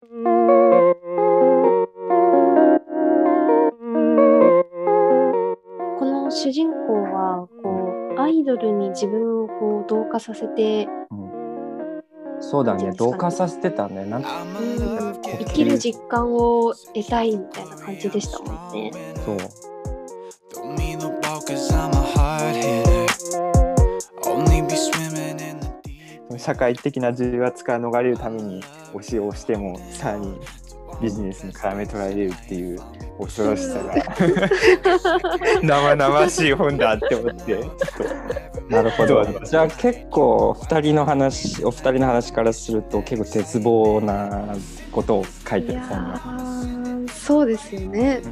この主人公はこうアイドルに自分をこう同化させて、そうだね。なんていうんですかね。同化させてたね。なんかうん生きる実感を得たいみたいな感じでしたもんね。そう社会的な重圧から逃れるために推しを押してもさらにビジネスに絡め取られるっていう恐ろしさが 生々しい本だって思って。なるほどじゃあ結構2人の話お二人の話からすると結構絶望なことを書いてる本なーそうですよね。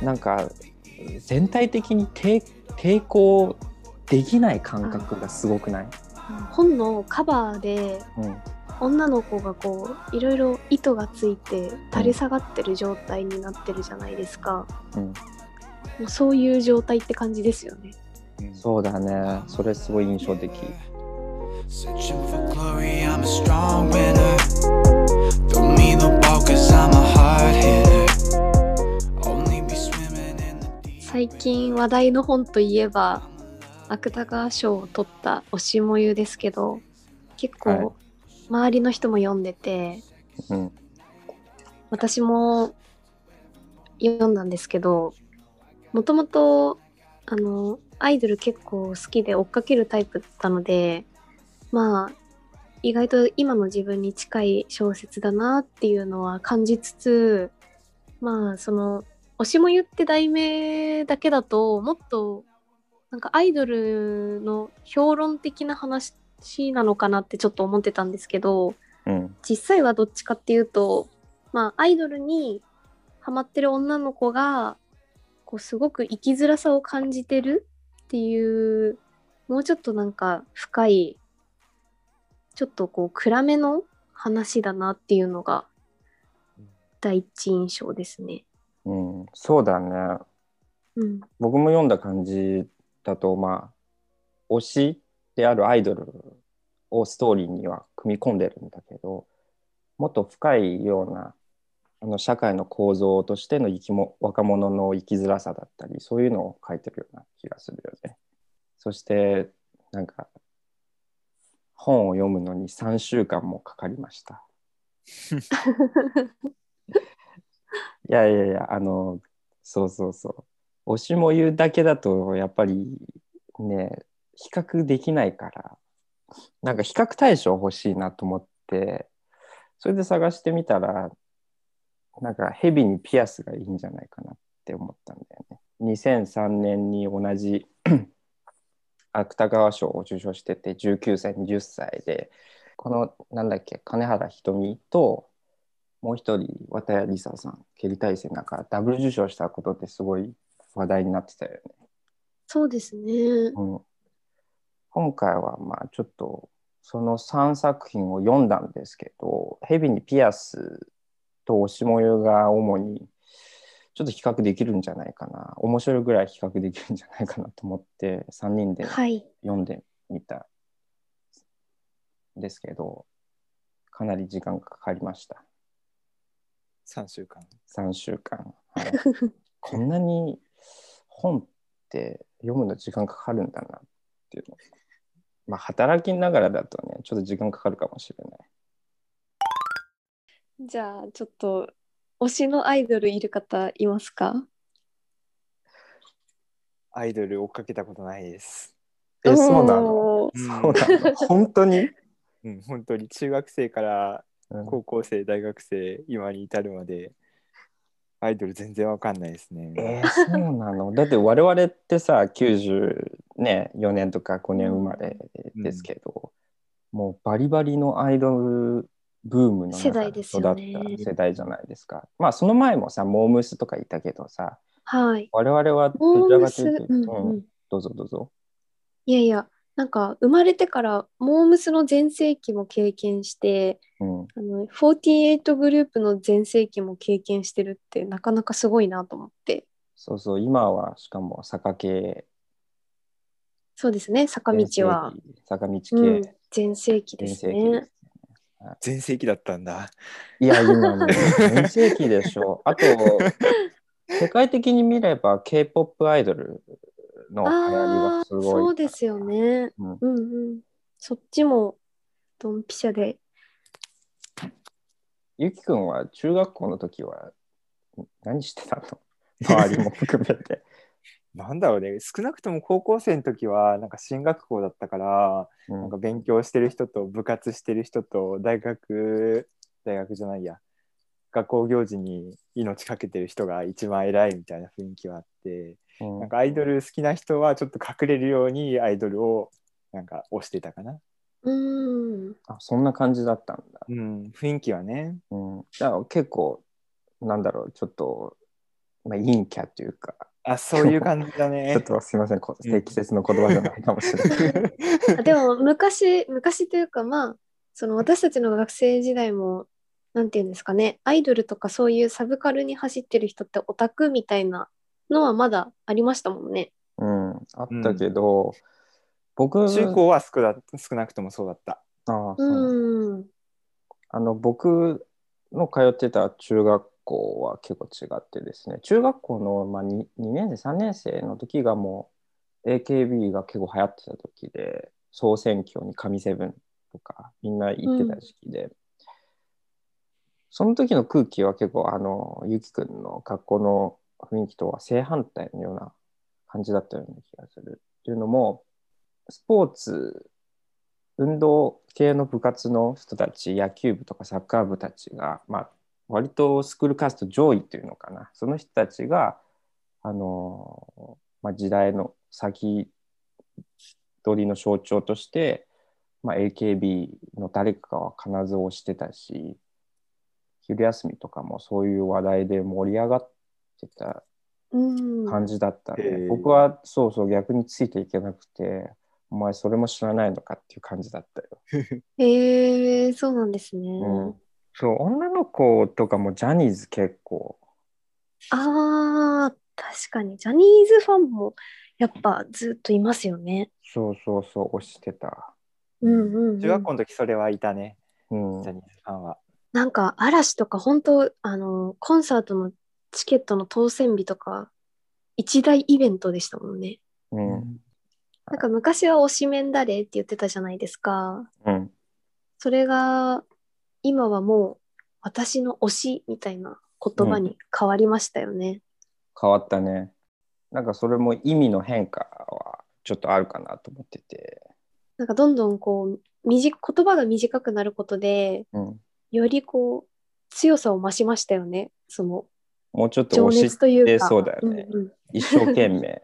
なんか全体的に抵抵抗できない感覚がすごくない、本のカバーでうん、女の子がこういろいろ糸がついて垂れ下がってる状態になってるじゃないですか。うん、もうそういう状態って感じですよね。そうだね。それすごい印象的最近話題の本といえば芥川賞を取った「推しもゆ」ですけど結はい。構周りの人も読んでて、うん。私も読んだんですけどもともとあのアイドル結構好きで追っかけるタイプだったのでまあ意外と今の自分に近い小説だなっていうのは感じつつまあその「推しもゆ」って題名だけだともっとなんかアイドルの評論的な話なのかなってちょっと思ってたんですけどうん実際はどっちかっていうとまあアイドルにハマってる女の子がこうすごく生きづらさを感じてるっていうもうちょっとなんか深いちょっとこう暗めの話だなっていうのが第一印象ですね。うん、そうだねうん、僕も読んだ感じだとまあ推しであるアイドルをストーリーには組み込んでるんだけどもっと深いようなあの社会の構造としての生きも若者の生きづらさだったりそういうのを書いてるような気がするよね。そしてなんか本を読むのに3週間もかかりました。いやいやいやあのそうそうそう推しも言うだけだとやっぱりね比較できないからなんか比較対象欲しいなと思ってそれで探してみたらなんかヘビにピアスがいいんじゃないかなって思ったんだよね。2003年に同じ 芥川賞を受賞してて19歳20歳でこのなんだっけ金原ひとみともう一人綿谷りささん蹴り大戦だからダブル受賞したことってすごい話題になってたよね。そうですね。うん、今回はまあちょっとその3作品を読んだんですけど「蛇にピアス」と「推しもゆ」が主にちょっと比較できるんじゃないかな面白いぐらい比較できるんじゃないかなと思って3人ではい。読んでみたんですけどかなり時間がかかりました3週間。3週間、はい。こんなに本って読むの時間かかるんだなっていうの。まあ働きながらだとねちょっと時間かかるかもしれない。じゃあちょっと推しのアイドルいる方いますか？アイドル追っかけたことないです。えそうなの？そうなの？本当に、うん本当に。中学生からうん高校生大学生今に至るまでアイドル全然わかんないですね。えーそうなの？だって我々ってさ94年とか5年生まれですけど、もうバリバリのアイドルブームの世中で代です育ったよね世代じゃないですか。まあその前もさモームスとかいたけどさはい。我々はモどームス、ちらかというと、うんうん。うん。どうぞどうぞ。いやいや、なんか生まれてからモームスの全盛期も経験して、うん、あの48グループの全盛期も経験してるってなかなかすごいなと思って。そうそう今はしかも坂系そうですね、坂道は。坂道系、うん、全盛期ですねす。全盛期だったんだ。いや、今もう 全盛期でしょ。あと、世界的に見れば K-POP アイドルの流行りがすごい。そうですよね。うんうんうん。そっちもドンピシャで。ゆきくんは中学校の時は何してたの？周りも含めて。なんだろうね、少なくとも高校生の時は、なんか進学校だったから、うんなんか勉強してる人と部活してる人と大学、大学じゃないや、学校行事に命かけてる人が一番偉いみたいな雰囲気はあって、うんなんかアイドル好きな人はちょっと隠れるようにアイドルをなんか推してたかな。うーん。あそんな感じだったんだ。うん、雰囲気はね。うん、だから結構、なんだろう、ちょっと、まあ、陰キャというか、あ、そういう感じだ ちょねっ。とすみません、こうん適切な言葉じゃないかもしれない。あ でも昔、昔というかまあ、その私たちの学生時代も、なんていうんですかね、アイドルとかそういうサブカルに走ってる人ってオタクみたいなのはまだありましたもんね。うん、あったけど、僕、中高は少な少なくともそうだった。あうん。あの僕の通ってた中学校は結構違ってですね中学校の、まあ、2, 2年生3年生の時がもう AKB が結構流行ってた時で総選挙に神セブンとかみんな行ってた時期で、その時の空気は結構あのゆきくんの学校の雰囲気とは正反対のような感じだったような気がする。っていうのもスポーツ運動系の部活の人たち野球部とかサッカー部たちが、まあ、割とスクールカースト上位っていうのかなその人たちが、あのまあ、時代の先取りの象徴として、まあ、AKB の誰かは必ず推してたし昼休みとかもそういう話題で盛り上がってたうん。感じだったんで、へー僕はそうそう逆についていけなくてお前それも知らないのかっていう感じだったよ。へえそうなんですね。うん、そう女の子とかもジャニーズ結構ああ、確かに。ジャニーズファンもやっぱずっといますよね。そうそうそう推してた。うんうん、うん。中学校の時それはいたね、うんジャニーズファンは。なんか嵐とか本当あのコンサートのチケットの当選日とか一大イベントでしたもんね。うんなんか昔は推しメン誰って言ってたじゃないですか。うんそれが今はもう私の推しみたいな言葉に変わりましたよね。変わったね。なんかそれも意味の変化はちょっとあるかなと思ってて。なんかどんどんこう短言葉が短くなることでうん、よりこう強さを増しましたよね。そのもうちょっと情推し熱というか。そうだよね。うんうん一生懸命。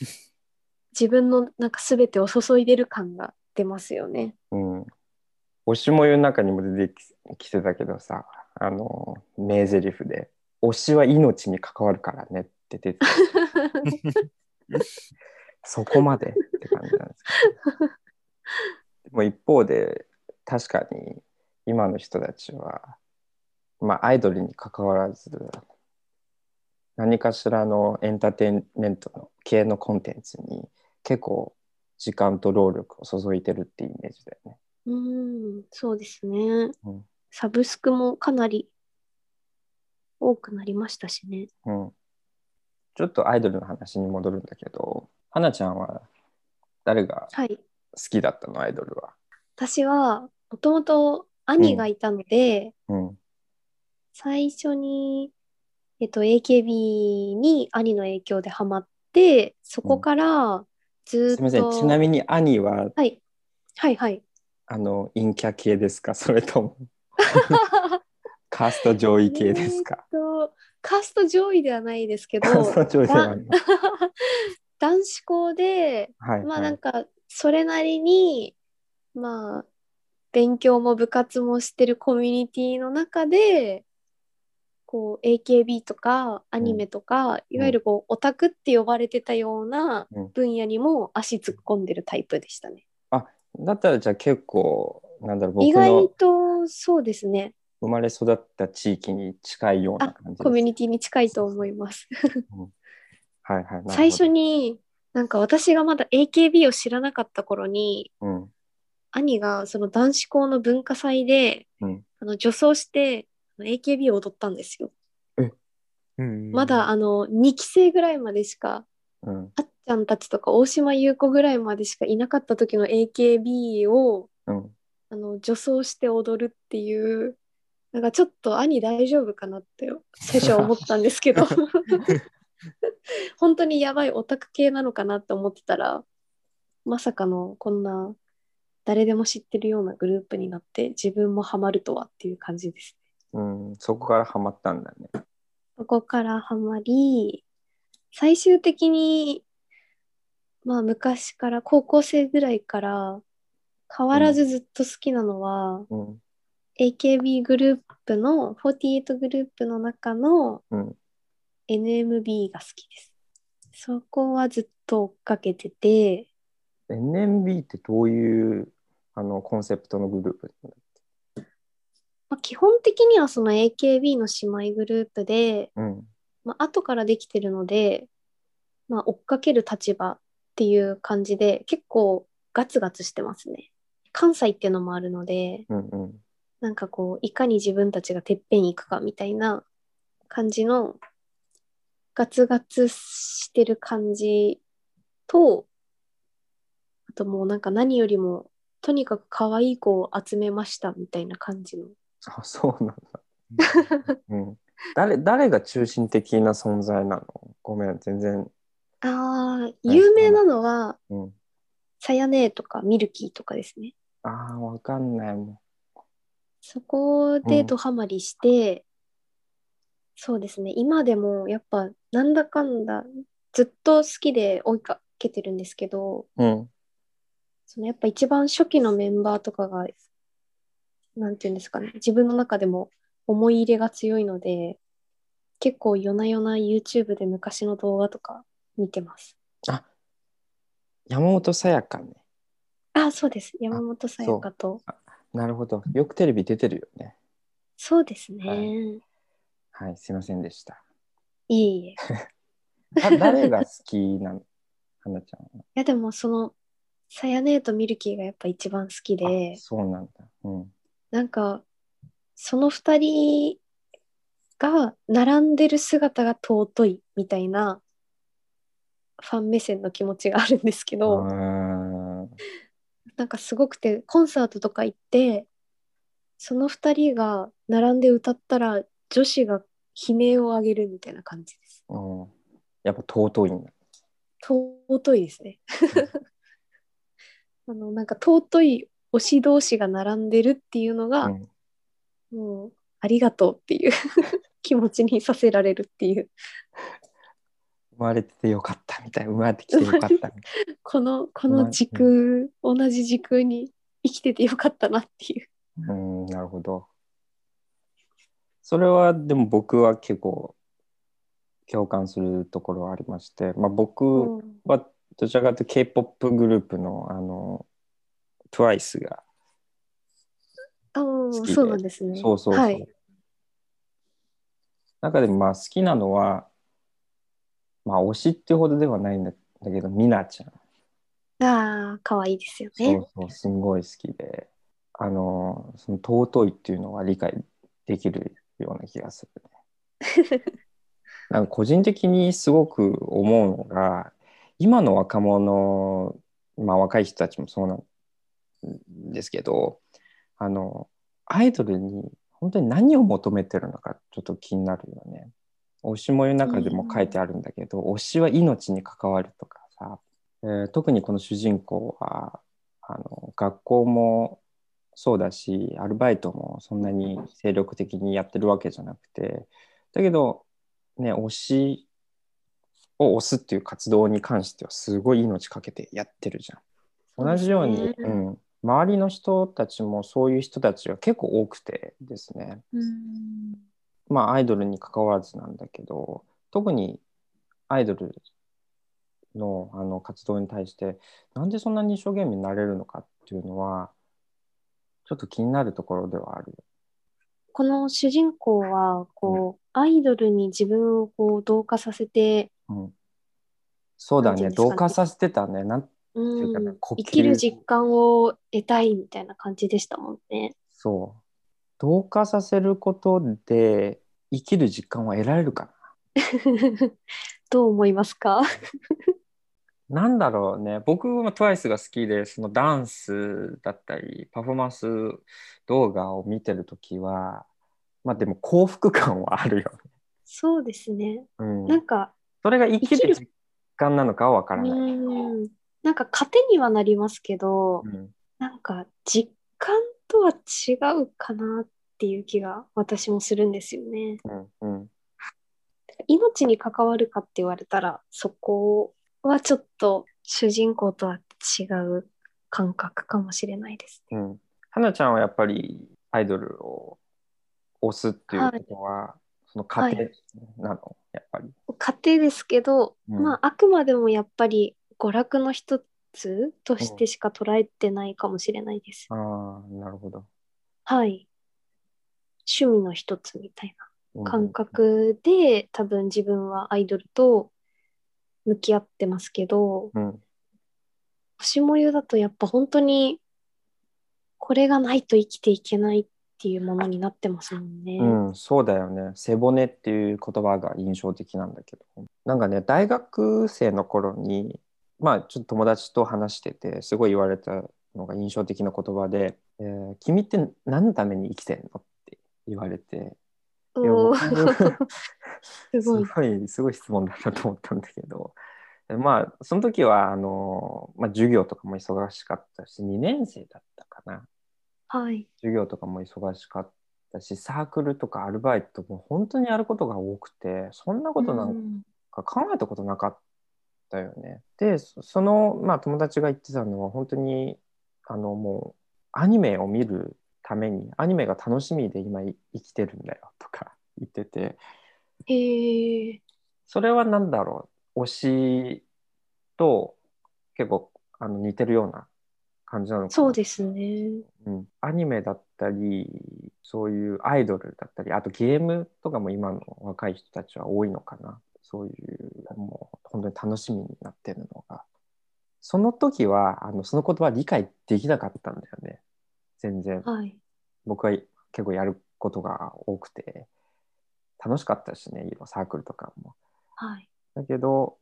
自分のなんか全てを注いでる感が出ますよね。うん。推しもゆの中にも出てきてたけどさ、あの、名台詞で、推しは命に関わるからねって出てた。そこまでって感じなんですけど。でも一方で、確かに今の人たちは、まあアイドルに関わらず、何かしらのエンターテインメントの系のコンテンツに結構時間と労力を注いでるっていうイメージだよね。うん、そうですね。うんサブスクもかなり多くなりましたしね。うん。ちょっとアイドルの話に戻るんだけど、花ちゃんは誰がはい。好きだったのアイドルは？私はもともと兄がいたので、うん。最初に、えっと、AKB に兄の影響でハマって、そこからずっと、すみません。ちなみに兄は、はい。はいはい。あの、陰キャ系ですか？それとも、カースト上位系ですか、えーカースト上位ではないですけど、カースト上位ではない。男子校で、はい、まあはい。なんかそれなりにまあ勉強も部活もしてるコミュニティの中でこう AKB とかアニメとか、いわゆるこうオタクって呼ばれてたようなうん分野にも足突っ込んでるタイプでしたね。だったらじゃあ結構、なんだろう、僕意外のとそうですね生まれ育った地域に近いようなあ感じです。コミュニティに近いと思います。はいはい。最初。になんか私がまだ AKB を知らなかった頃に、うん。兄がその男子校の文化祭で、うんあの女装して AKB を踊ったんですよ。うんまだあの2期生ぐらいまでしかうん。あっちゃんたちとか大島優子ぐらいまでしかいなかった時の AKB をうん。あの女装して踊るっていうなんかちょっと兄大丈夫かなって最初は思ったんですけど 本当にやばいオタク系なのかなって思ってたらまさかのこんな誰でも知ってるようなグループになって自分もハマるとはっていう感じです。うん。そこからハマったんだね。そこからハマり最終的にまあ昔から高校生ぐらいから変わらずずっと好きなのは、うん。AKB グループの48グループの中のうん。NMB が好きです。そこはずっと追っかけてて NMB ってどういうあのコンセプトのグループまあ、基本的にはその AKB の姉妹グループで、うん。まあ後からできてるので、まあ、追っかける立場っていう感じで結構ガツガツしてますね。関西っていうのもあるのでうんうん。なんかこういかに自分たちがてっぺん行くかみたいな感じのガツガツしてる感じとあともうなんか何よりもとにかく可愛い子を集めましたみたいな感じのあ、そうなんだ。うん。誰、誰が中心的な存在なの？ごめん、全然。ああ有名なのはうん。さやねとかミルキーとかですねああ、わかんないもそこでドハマりして、そうですね今でもやっぱなんだかんだずっと好きで追いかけてるんですけどん。うん。そのやっぱ一番初期のメンバーとかがなんていうんですかね自分の中でも思い入れが強いので結構夜な夜な YouTube で昔の動画とか見てます山本さやかね。あそうです山本さやかとなるほど。よくテレビ出てるよね。そうですね、、はいはい、すいませんでした。いえいえ 誰が好きなの花ちゃんは？やでもそのさやねとミルキーがやっぱ一番好きであそうなんだ。うん。なんかその二人が並んでる姿が尊いみたいなファン目線の気持ちがあるんですけうど、なんかすごくてコンサートとか行ってその二人が並んで歌ったら女子が悲鳴を上げるみたいな感じです。うん。やっぱ尊いんだ。尊いですね。あのなんか尊い推し同士が並んでるっていうのが、うんもうありがとうっていう 気持ちにさせられるっていう生まれててよかったみたいな。生まれてきてよかったみたい このこの時空、同じ時空に生きててよかったなっていう。な。うん、なるほど。それはでも僕は結構共感するところはありまして、まあ、僕うんはどちらかというと K-POP グループのあの TWICE があ好きでーそうなんですね。そうそうそう。はい。中でもまあ好きなのは、まあ推しっていうほどではないんだだけど、ミナちゃん。ああ、可愛いですよねそう。そう、すんごい好きで、あの、その尊いっていうのは理解できるような気がするね。なんか個人的にすごく思うのが、今の若者、まあ若い人たちもそうなんですけど、あの、アイドルに本当に何を求めてるのかちょっと気になるよね。推しもの中でも書いてあるんだけど、推しは命に関わるとかさ、えー特にこの主人公はあの学校もそうだしアルバイトもそんなに精力的にやってるわけじゃなくてだけどね推しを推すっていう活動に関してはすごい命かけてやってるじゃん。同じようにそうん、周りの人たちもそういう人たちが結構多くてですねうんまあアイドルに関わらずなんだけど特にアイドルのあの活動に対してなんでそんなに一生懸命になれるのかっていうのはちょっと気になるところではある。この主人公はこう、アイドルに自分をこう同化させてうん。そうだね同化させてたね。なんていうかうなん。呼吸。生きる実感を得たいみたいな感じでしたもんね。そう。同化させることで生きる実感は得られるか どう思いますか？な なんだろうね。僕も TWICE が好きでそのダンスだったりパフォーマンス動画を見てるときはまあでも幸福感はあるよね、そうですね。うん、なんか、それが生きるる実感なのかはわからうない、ん、なんか糧にはなりますけど、うんなんか実感とは違うかなっていう気が私もするんですよね。うんうん、命に関わるかって言われたら、そこはちょっと主人公とは違う感覚かもしれないですね。うん。花ちゃんはやっぱりアイドルを推すっていうことは、その過程なの、やっぱり。家庭ですけど、うんまああくまでもやっぱり娯楽の一つとしてしか捉えてないかもしれないです。ああ、なるほど。はい。趣味の一つみたいうんな感。覚で、多分自分はアイドルと向き合ってますけど、うん。星もゆだとやっぱ本当にこれがないと生きていけないっていうものになってますもんね。うん、そうだよね。背骨っていう言葉が印象的なんだけど。なんかね、大学生の頃に、まあ、ちょっと友達と話してて、すごい言われたのが印象的な言葉で、えー君って何のために生きてんのって言われて、す すごい。ごい、すごい質問だなと思ったんだけど、まあ、その時は、あの、まあ、授業とかも忙しかったし、2年生だったかな。はい。授業とかも忙しかったし、サークルとかアルバイトも本当にやることが多くて、そんなことなんうんか考えたことなかったよね。で、そその、まあ、友達が言ってたのは、本当に、あの、もう、アニメを見るために、アニメが楽しみで今い生きてるんだよとか 言ってて、へえ。それは何だろう推しと結構あの似てるような感じなのかな。そうですね。うん、アニメだったりそういうアイドルだったりあとゲームとかも今の若い人たちは多いのかな。そういうもう本当に楽しみになってるのが。その時はあのその言葉理解できなかったんだよね。全然。はい。僕は結構やることが多くて。楽しかったしねサークルとかも。はい。だけど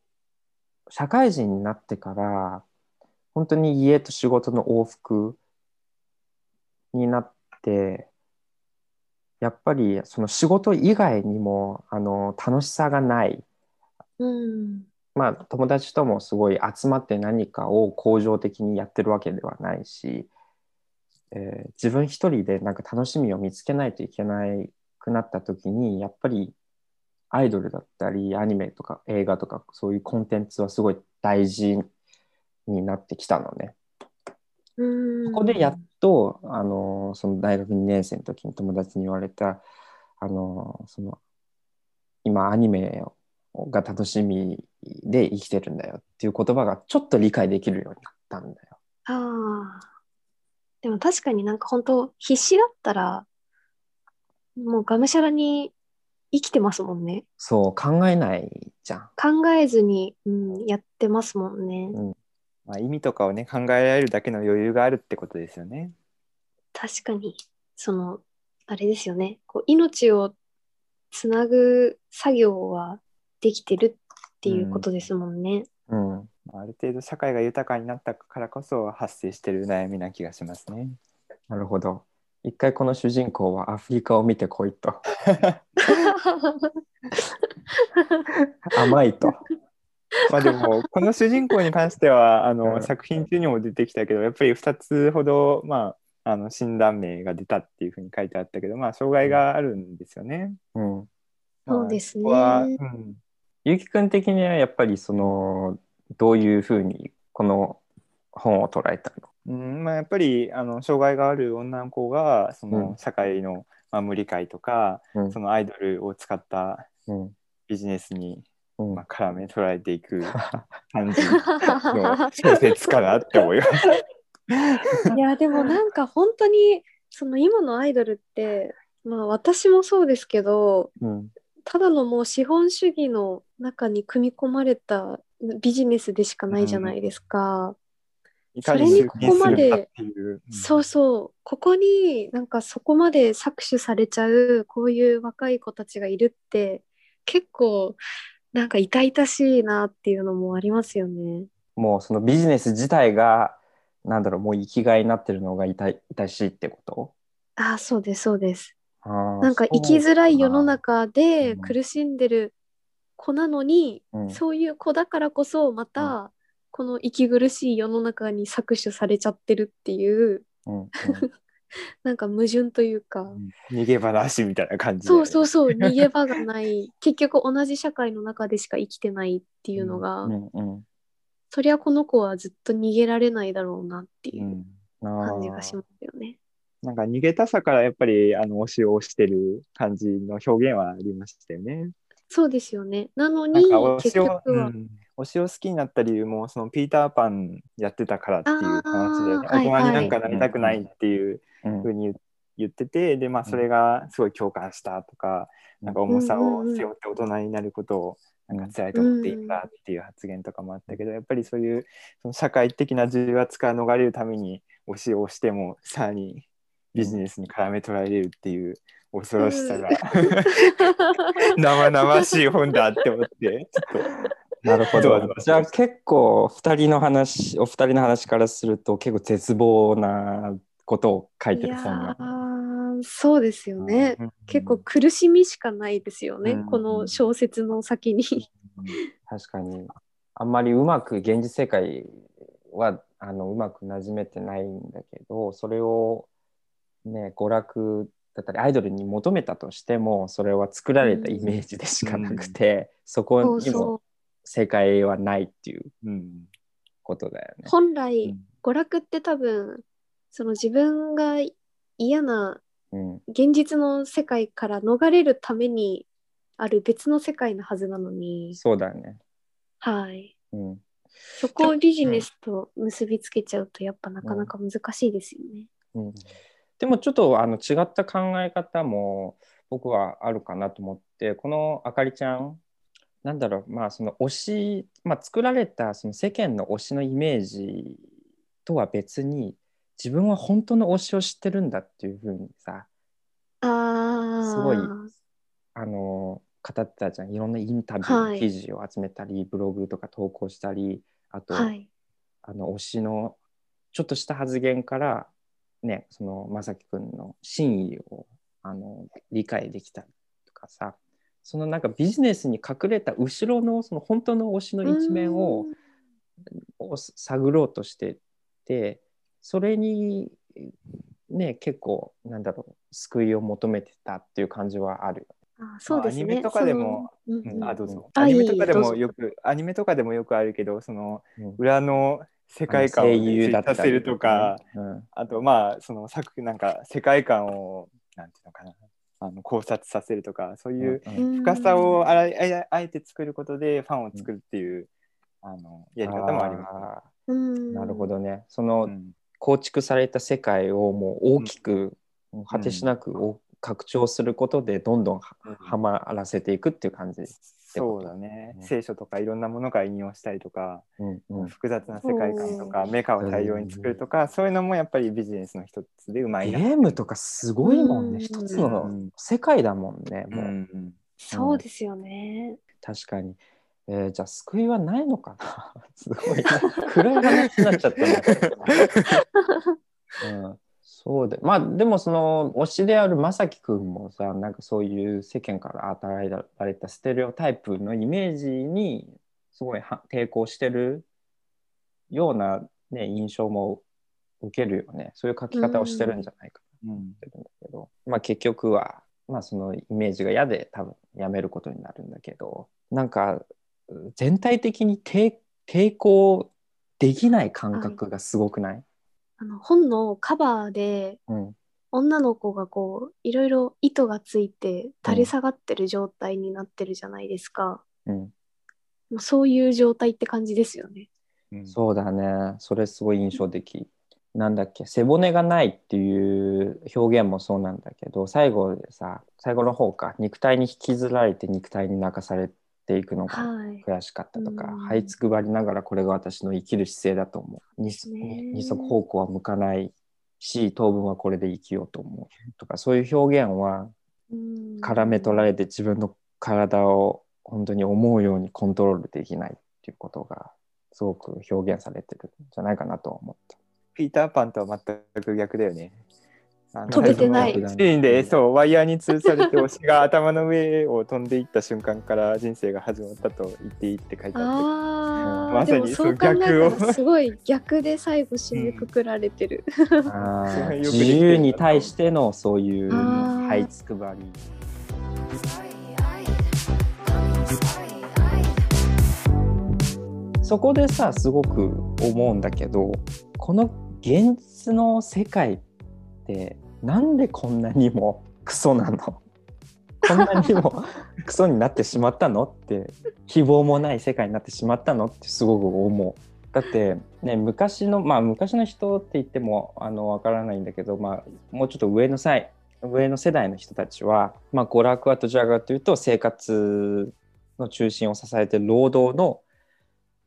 社会人になってから本当に家と仕事の往復になってやっぱりその仕事以外にもあの楽しさがないうん。まあ友達ともすごい集まって何かを恒常的にやってるわけではないし、えー自分一人でなんか楽しみを見つけないといけなくなった時にやっぱりアイドルだったりアニメとか映画とかそういうコンテンツはすごい大事になってきたのね。うん。ここでやっとあのその大学2年生の時に友達に言われたあのその今アニメが楽しみで生きてるんだよっていう言葉がちょっと理解できるようになったんだよ。ああ。でも確かになんか本当必死だったら、もうがむしゃらに生きてますもんね。そう考えないじゃん。考えずに、うん、やってますもんね。まあ、意味とかをね考えられるだけの余裕があるってことですよね。確かに、その、あれですよね。こう命をつなぐ作業はできてるっていうことですもんね。うん、まあある程度社会が豊かになったからこそ発生してる悩みな気がしますね。なるほど。一回この主人公はアフリカを見てこいと。甘いと。まあでもこの主人公に関してはあの、うん。作品中にも出てきたけどやっぱり2つほど、まあ、あの診断名が出たっていうふうに書いてあったけど、まあ、障害があるんですよね。うん。そうですね。はうん。ゆきくん的にはやっぱりそのどういうふうにこの本を捉えたの？うん。まあ、やっぱりあの障害がある女の子がその、うん。社会の、まあ、無理解とか、うん。そのアイドルを使ったうん。ビジネスに、うんまあ、絡め捉えていく 感じの小説かなって思います。いやでもなんか本当にその今のアイドルってまあ私もそうですけどうんただのもう資本主義の中に組み込まれたビジネスでしかないじゃないですか。いかにそれにここまでう。そうそうここになんかそこまで搾取されちゃうこういう若い子たちがいるって結構なんか痛々しいなっていうのもありますよね。もうそのビジネス自体がなんだろうもう生きがいになってるのが痛い痛しいってこと？ああそうですそうです。なんか生きづらい世の中でうん苦しんでる子なのに、うん。そういう子だからこそまたこの息苦しい世の中に搾取されちゃってるっていう。うんうん なんか矛盾というか、逃げ場なしみたいな感じで。そうそうそう。逃げ場がない。結局同じ社会の中でしか生きてないっていうのが、うん。うんそりゃこの子はずっと逃げられないだろうなっていう感じがしますよね。なんか逃げたさからやっぱりあの推しを押してる感じの表現はありましたよね。そうですよね。なのに結局は、うん推しを好きになった理由もそのピーターパンやってたからっていう話で、大人にはいなんかなりたくないっていううんふうに言言ってて、でまあそれがすごい共感したとか、なんか重さを背負って大人になることをなんか辛いと思っていいんだっていう発言とかもあったけど、やっぱりそういうその社会的な重圧から逃れるために推しを押してもさらにビジネスに絡め取られるっていう恐ろしさが、生々しい本だって思ってちょっなるほど。じゃあ結構二人の話お二人の話からすると結構絶望なことを書いてる本なーそうですよと、ね。うん結構苦しみしかないですよね、うんこの小説の先に。確かにあんまりうまく現実世界はあのうまく馴染めてないんだけどそれをね娯楽だったりアイドルに求めたとしてもそれは作られたイメージでしかなくて、そこそうにも正解はないっていううん。ことだよね。本来、うん。娯楽って多分その自分が嫌なうん。現実の世界から逃れるためにある別の世界のはずなのに、そうだよね。はい、うん。そこをビジネスと結びつけちゃうとやっぱなかなか難しいですよね。うん、でもちょっとあの違った考え方も僕はあるかなと思ってこのあかりちゃんなんだろうまあその推し、まあ、作られたその世間の推しのイメージとは別に自分は本当の推しを知ってるんだっていうふうにさああすごいあの語ってたじゃん。いろんなインタビューの記事を集めたり、ブログとか投稿したりあと、はい。あの推しのちょっとした発言からねそのまさきくんの真意をあの理解できたりとかさそのなんかビジネスに隠れた後ろのその本当の推しの一面をを探ろうとしててそれにね結構なんだろう救いを求めてたっていう感じはあるよあそうですね。アニメとかでもあどうぞ。あアニメとかでもよくアニメとかでもよくあるけどそのうん。裏の世界観を声優だったりさせるとか、ねうん。あとまあその作なんか世界観をなんていうのかなあの考察させるとかそういううんうん。深さをあらあえあえて作ることでファンを作るっていう、あのやり方もありますね。なるほどね。その、うん。構築された世界をもう大きく、果てしなくお拡張することでどんどん。は,、まらせていくっていう感じ。そうだね、うん聖書とかいろんなものから引用したりとか、うんうん。複雑な世界観とかメカを大量に作るとか、そういうのもやっぱりビジネスの一つでうまいな。ゲームとかすごいもんね、うん。一つうのん。世界だもんね、う。もう、ん。そうですよね。確かに。えーじゃあ救いはないのかな？すごい暗い話になっちゃったね。うん、そうでまあでもその推しであるまさきくんもさなんかそういう世間から与えられたステレオタイプのイメージにすごいは抵抗してるような、ね、印象も受けるよね。そういう書き方をしてるんじゃないかなうん。ってるんだけど、まあ結局は、まあそのイメージが嫌で多分やめることになるんだけど、なんか全体的に抵抵抗できない感覚がすごくない、あの本のカバーでうん。女の子がこういろいろ糸がついて垂れ下がってる状態になってるじゃないですか。うん。もうそういう状態って感じですよね。うんそうだね。それすごい印象的。なんだっけ、背骨がないっていう表現もそうなんだけど、最後でさ、最後の方か、肉体に引きずられて肉体に泣かされていくのがはい。悔しかったとか、うん這いつくばりながらこれが私の生きる姿勢だと思う。二二足歩行は向かないし、当分はこれで生きようと思う。とか、そういう表現はうん絡め取られて自分の体を本当に思うようにコントロールできないっていうことがすごく表現されてるんじゃないかなとは思った。ピーターパンとは全く逆だよね。飛べてない。シーンでそうワイヤーに吊るされて推しが頭の上を飛んでいった瞬間から人生が始まったと言っていいって書いてあってああ、まさにでもそう逆をらすごい逆で最後締めくくられてる。自由に対してのそういうあー這いつくばり。そこでさすごく思うんだけどこの現実の世界ってなんでこんなにもクソなの？こんなにも クソになってしまったの？って希望もない世界になってしまったの？ってすごく思う。だってね昔のまあ昔の人って言ってもあのわからないんだけど、まあ、もうちょっと上の際上の世代の人たちは、まあ、娯楽はどちらかというと生活の中心を支えて労働の、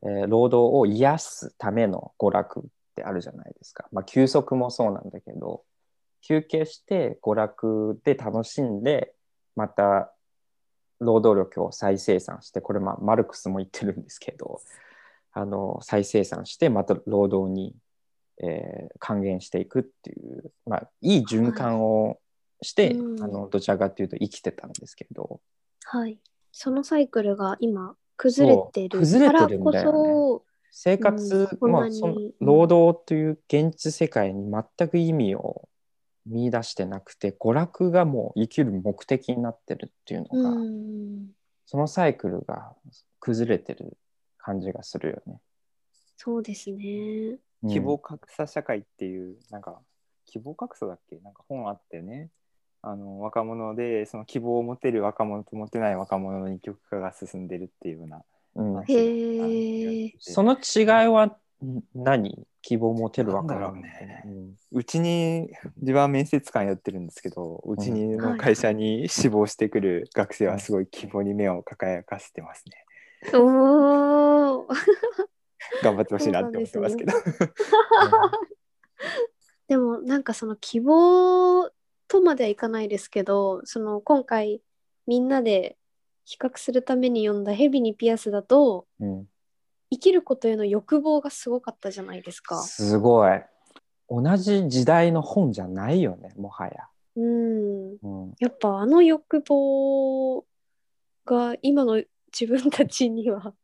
えー労働を癒すための娯楽ってあるじゃないですか。まあ、休息もそうなんだけど休憩して娯楽で楽しんでまた労働力を再生産してこれまあマルクスも言ってるんですけどあの再生産してまた労働に、えー還元していくっていう、まあ、いい循環をして、うんあのどちらかというと生きてたんですけど。はい。そのサイクルが今崩れてる。からこてるんだよね。そ、生活、うんまあその労働という現実世界に全く意味を見出してなくて娯楽がもう生きる目的になってるっていうのが、うん、そのサイクルが崩れてる感じがするよね。そうですね。うん。希望格差社会っていうなんか希望格差だっけ？なんか本あったよね。あの若者でその希望を持てる若者と持てない若者の二極化が進んでるっていうようなうん。その違いはん何？希望を持てるわからなんだろうね。うちに自分は面接官やってるんですけどうちにの会社に志望してくる学生はすごい希望に目を輝かせてますね。おお。頑張ってほしいなって思ってますけど。でもなんかその希望とまではいかないですけど、その今回みんなで比較するために読んだ「ヘビにピアス」だとうん生きることへの欲望がすごかったじゃないですか。すごい同じ時代の本じゃないよねもはや。うん。うんやっぱあの欲望が今の自分たちには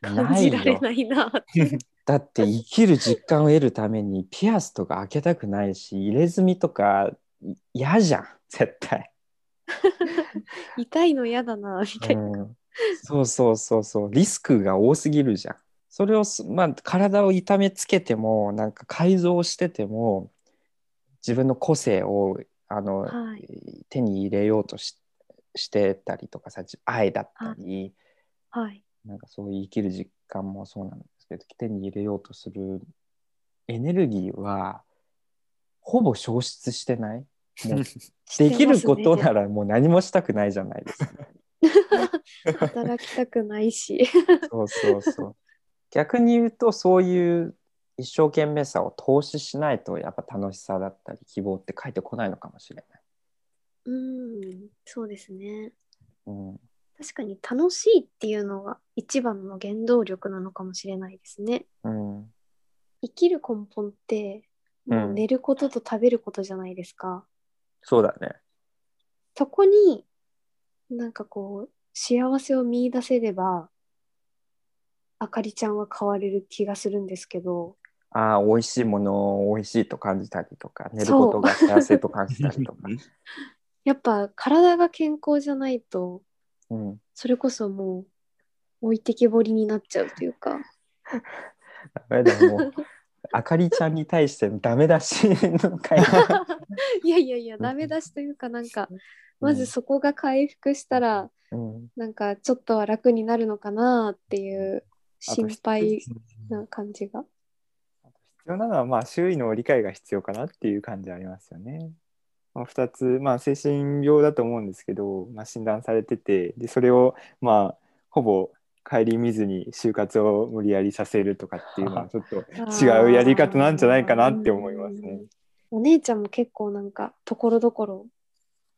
感じられないなって。だって生きる実感を得るためにピアスとか開けたくないし入れ墨とかい嫌じゃん絶対、痛いの嫌だなみたいな。うん、そうそうそうそう。リスクが多すぎるじゃん。それをす、まあ、体を痛めつけてもなんか改造してても自分の個性をあの、はい。手に入れようとししてたりとかさ愛だったり、はい。なんかそういう生きる実感もそうなんですけど手に入れようとするエネルギーはほぼ消失してない。できることならもう何もしたくないじゃないですか。働きたくないし。そうそうそう。逆に言うとそういう一生懸命さを投資しないとやっぱ楽しさだったり希望って返ってこないのかもしれない。うん、そうですね。うん、確かに楽しいっていうのが一番の原動力なのかもしれないですね。うん、生きる根本って、もう寝ることと食べることじゃないですか。そうだね。そこになんかこう幸せを見出せればあかりちゃんは変われる気がするんですけど。ああ、美味しいものを美味しいと感じたりとか、寝ることが幸せと感じたりとか。やっぱ体が健康じゃないとうん、それこそもう置いてけぼりになっちゃうというか。ダメだよもう。あかりちゃんに対してのダメ出しの回 いやいやいやダメ出しというかなんかまずそこが回復したらうん、なんかちょっとは楽になるのかなっていう心配必な感じが。要なのはまあ周囲の理解が必要かなっていう感じありますよね。まあ、2つ、まあ、精神病だと思うんですけど、まあ、診断されててでそれをまあほぼ顧みずに就活を無理やりさせるとかっていうのはちょっと違うやり方なんじゃないかなって思いますね。お姉ちゃんも結構なんかところどころ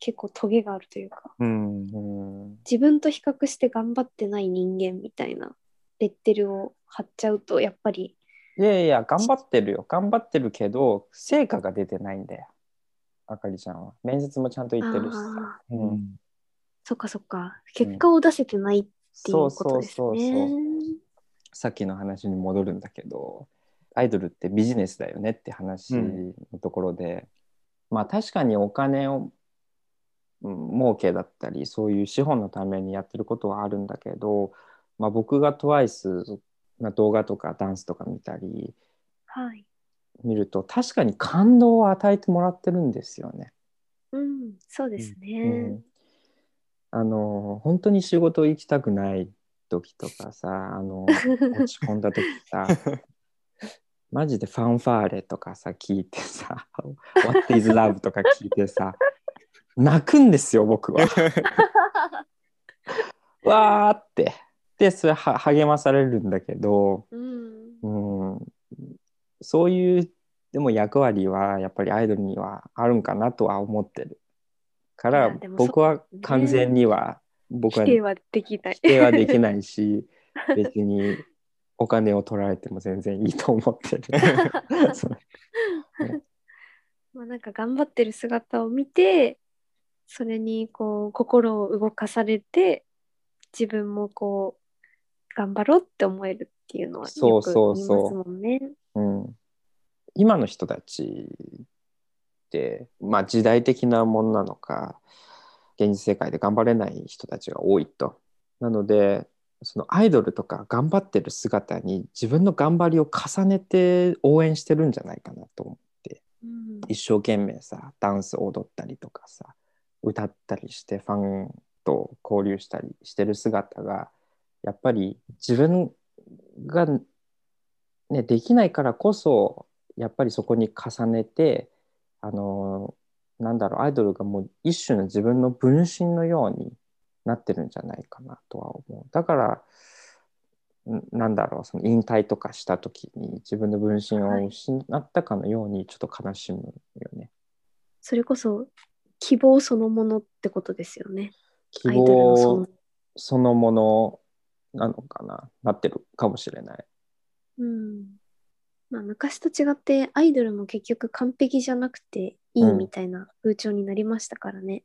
結構トゲがあるというか。うん、うん。自分と比較して頑張ってない人間みたいなレッテルを貼っちゃうとやっぱり。いやいや頑張ってるよ。頑張ってるけど成果が出てないんだよ。あかりちゃんは。面接もちゃんと言ってるしさ。うん。そっかそっか。結果を出せてないっていうそうそうことですそうそうね。さっきの話に戻るんだけどアイドルってビジネスだよねって話のところで、まあ確かにお金を、うん、儲けだったりそういう資本のためにやってることはあるんだけど、まあ、僕が TWICE の動画とかダンスとか見たりはい。見ると確かに感動を与えてもらってるんですよね。うん、そうですうねん。あの本当に仕事行きたくない時とかさあの 落ち込んだ時さマジでファンファーレとかさ聞いてさ「What is love」とか聞いてさ泣くんですよ僕は。わーって。でそれは励まされるんだけど、うん、うん、そういうでも役割はやっぱりアイドルにはあるんかなとは思ってる。から僕は完全には、僕は否定はできない否。定はできないし 別にお金を取られても全然いいと思ってる。まあなんか頑張ってる姿を見て、それにこう心を動かされて、自分もこう頑張ろうって思えるっていうのはそうよく言いそうそうますもんね。うん、今の人たちって、まあ、時代的なものなのか現実世界で頑張れない人たちが多いと。なのでそのアイドルとか頑張ってる姿に自分の頑張りを重ねて応援してるんじゃないかなと思ってうん一生懸命さダンス踊ったりとかさ歌ったりしてファンと交流したりしてる姿がやっぱり自分が、ね、できないからこそやっぱりそこに重ねてあのなんだろうアイドルがもう一種の自分の分身のようになってるんじゃないかなとは思うだからんなんだろうその引退とかした時に自分の分身を失ったかのようにちょっと悲しむよね。それこそ希望そのものってことですよね。希アイドルの望存そのものなのかな？なってるかもしれない。うんまあ、昔と違ってアイドルも結局完璧じゃなくていいうんみたいな風潮になりましたからね。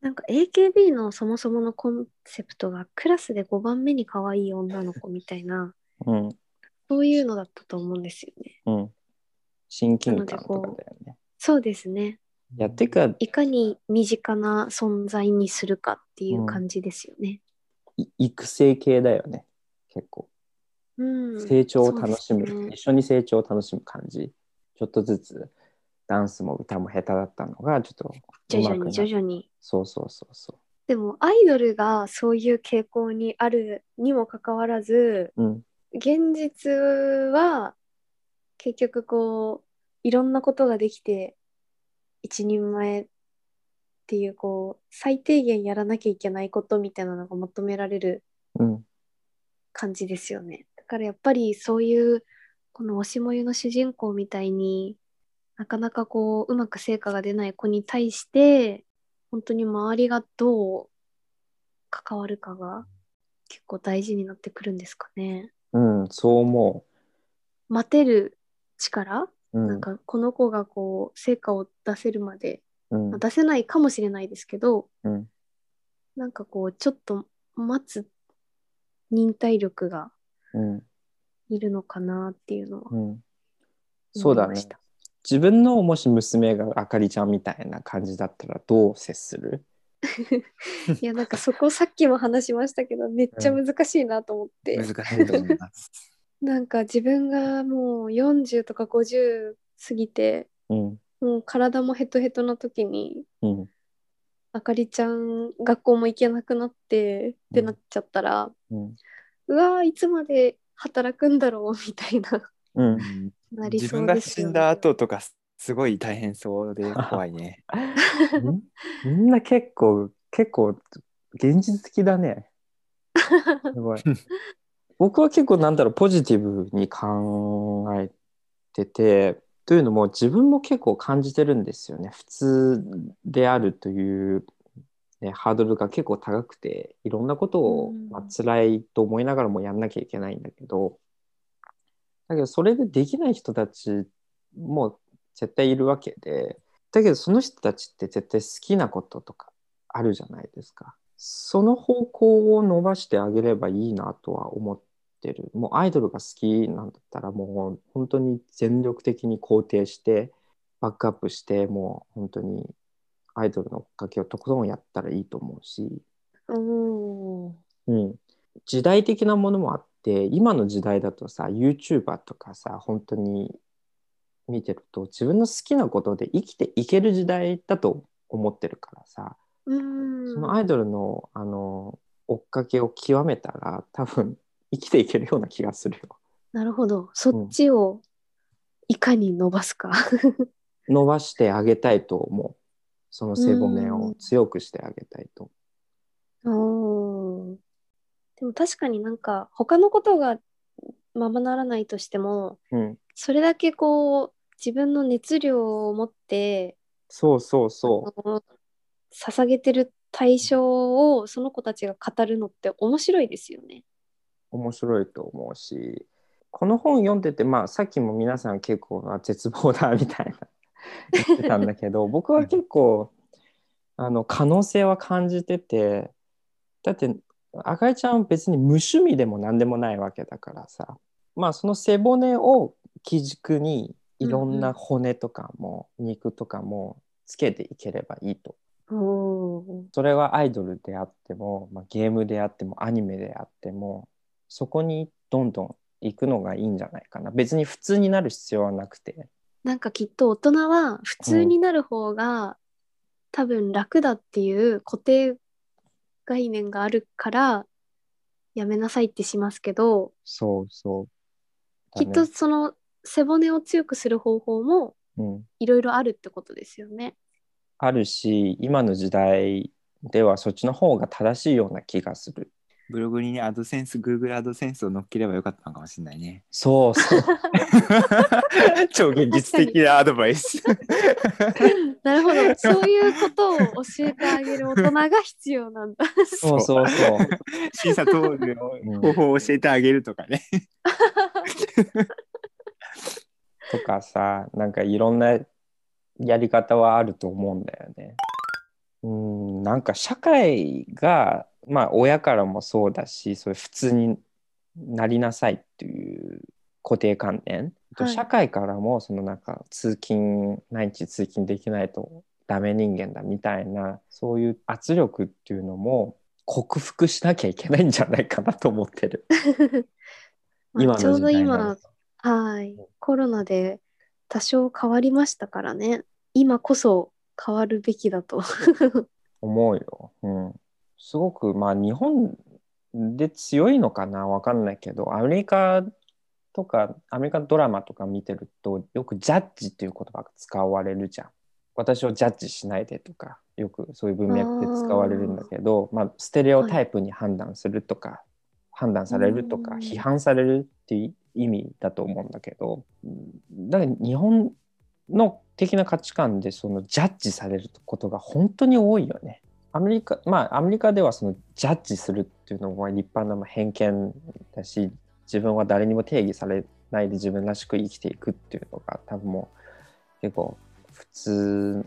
なんか AKB のそもそものコンセプトがクラスで5番目に可愛い女の子みたいなうんそういうのだったと思うんですよね。うん。親近感とかだよね。そうですね。やってかいかに身近な存在にするかっていう感じですよね。い育成系だよね結構。うん、成長を楽しむ、ね。一緒に成長を楽しむ感じ。ちょっとずつダンスも歌も下手だったのがちょっと徐々に徐々に。そうそうそうそでもアイドルがそういう傾向にあるにもかかわらずううん。現実は結局こういろんなことができて一人前っていうこう最低限やらなきゃいけないことみたいなのが求められるうん感じですよね。だからやっぱりそういうこの推しもゆの主人公みたいになかなかこううまく成果が出ない子に対して本当に周りがどう関わるかが結構大事になってくるんですかね。うんそう思待てる力、う、うん、なんかこの子がこう成果を出せるまで、うん。まあ出せないかもしれないですけどうん。なんかこうちょっと待つ忍耐力がうん。いるのかなっていうのはうん。そうだね。自分のもし娘があかりちゃんみたいな感じだったらどう接する？いやなんかそこさっきも話しましたけどめっちゃ難しいなと思って、難しいと思います。なんか自分がもう40とか50過ぎてうんもう体もヘトヘトな時にうんあかりちゃん学校も行けなくなってってなっちゃったら、うんうわーいつまで働くんだろうみたいなうんなり自そうですよね分が死んだ後とかすごい大変そうで怖いね。みみんな結構結構現実的だね。すごい。僕は結構なんだろう、ポジティブに考えてて、というのも自分も結構感じてるんですよね。普通であるという、ね、ハードルが結構高くて、いろんなことを、うんまあ、辛いと思いながらもやんなきゃいけないんだけど、だけどそれでできない人たちも絶対いるわけで、だけどその人たちって絶対好きなこととかあるじゃないですか。その方向を伸ばしてあげればいいなとは思ってる。もうアイドルが好きなんだったらもう本当に全力的に肯定してバックアップしてもう本当にアイドルの追っかけをとことんやったらいいと思うし、うん、時代的なものもあって今の時代だとさ YouTuber とかさ本当に見てると自分の好きなことで生きていける時代だと思ってるからさそのアイドルのあの追っかけを極めたら多分生きていけるような気がするよ。なるほど。そっちをいかに伸ばすか。伸ばしてあげたいと思う。その背骨を強くしてあげたいと。おーでも確かになんか他のことがままならないとしてもうん、それだけこう自分の熱量を持ってそうそうそあの捧げてる対象をその子たちが語るのって面白いですよね。う。面白いと思うし、この本読んでて、まあさっきも皆さん結構あ絶望だみたいな 言ってたんだけど、僕は結構あの可能性は感じてて、だって赤井ちゃんは別に無趣味でも何でもないわけだからさ、まあその背骨を基軸にいろんな骨とかも肉とかもつけていければいいと。それはアイドルであっても、まあ、ゲームであってもアニメであってもそこにどんどん行くのがいいんじゃないかな。別に普通になる必要はなくて。なんかきっと大人は普通になる方が、多分楽だっていう固定概念があるからやめなさいってしますけど、そうそう。きっとその背骨を強くする方法もうん、いろいろあるってことですよね。あるし今の時代ではそっちの方が正しいような気がするブログにね、アドセンス、Google アドセンスを乗っければよかったのかもしれないね。そうそう 超現実的なアドバイス。なるほど。そういうことを教えてあげる大人が必要なんだ。そうそうそう審査通るの方法を教えてあげるとかね。とかさなんかいろんなやり方はあると思うんだよね。うんなんか社会がまあ親からもそうだしそれ普通になりなさいっていう固定観念、とはい社会からもそのなんか通勤毎日通勤できないとダメ人間だみたいなそういう圧力っていうのも克服しなきゃいけないんじゃないかなと思ってる。今のちょうど今ら、はい、コロナで多少変わりましたからね。今こそ変わるべきだと。思うよ。うん。すごく、まあ、日本で強いのかな？わかんないけど、アメリカとか、アメリカのドラマとか見てると、よくジャッジっていう言葉が使われるじゃん。私をジャッジしないでとか、よくそういう文脈で使われるんだけど、まあ、ステレオタイプに判断するとか、判断されるとか、うん批判されるっていう意味だと思うんだけど、うんだから日本の的な価値観でそのジャッジされることが本当に多いよね。アメリカまあアメリカではそのジャッジするっていうのは立派なまあ偏見だし自分は誰にも定義されないで自分らしく生きていくっていうのが多分もう結構普通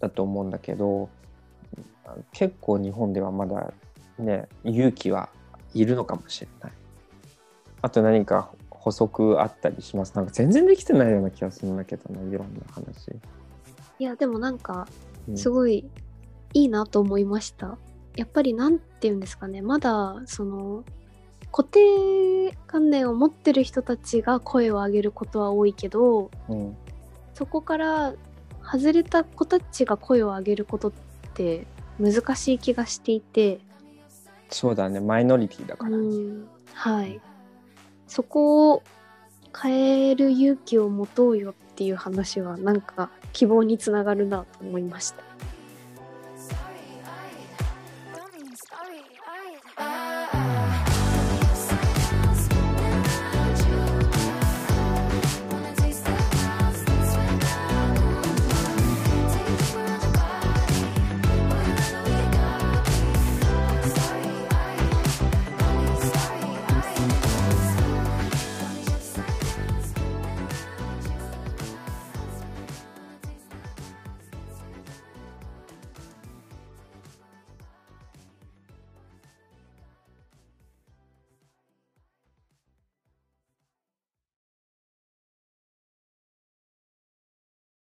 だと思うんだけど結構日本ではまだね勇気はいるのかもしれない。あと何か補足あったりします？なんか全然できてないような気がするんだけどないろんな話。いや、でもなんか、うんすごいいいなと思いました。やっぱりなんて言うんですかね、まだその固定観念を持ってる人たちが声を上げることは多いけど、うんそこから外れた子たちが声を上げることって難しい気がしていて、そうだねマイノリティだから、うん、はい。そこを変える勇気を持とうよっていう話はなんか希望につながるなと思いました。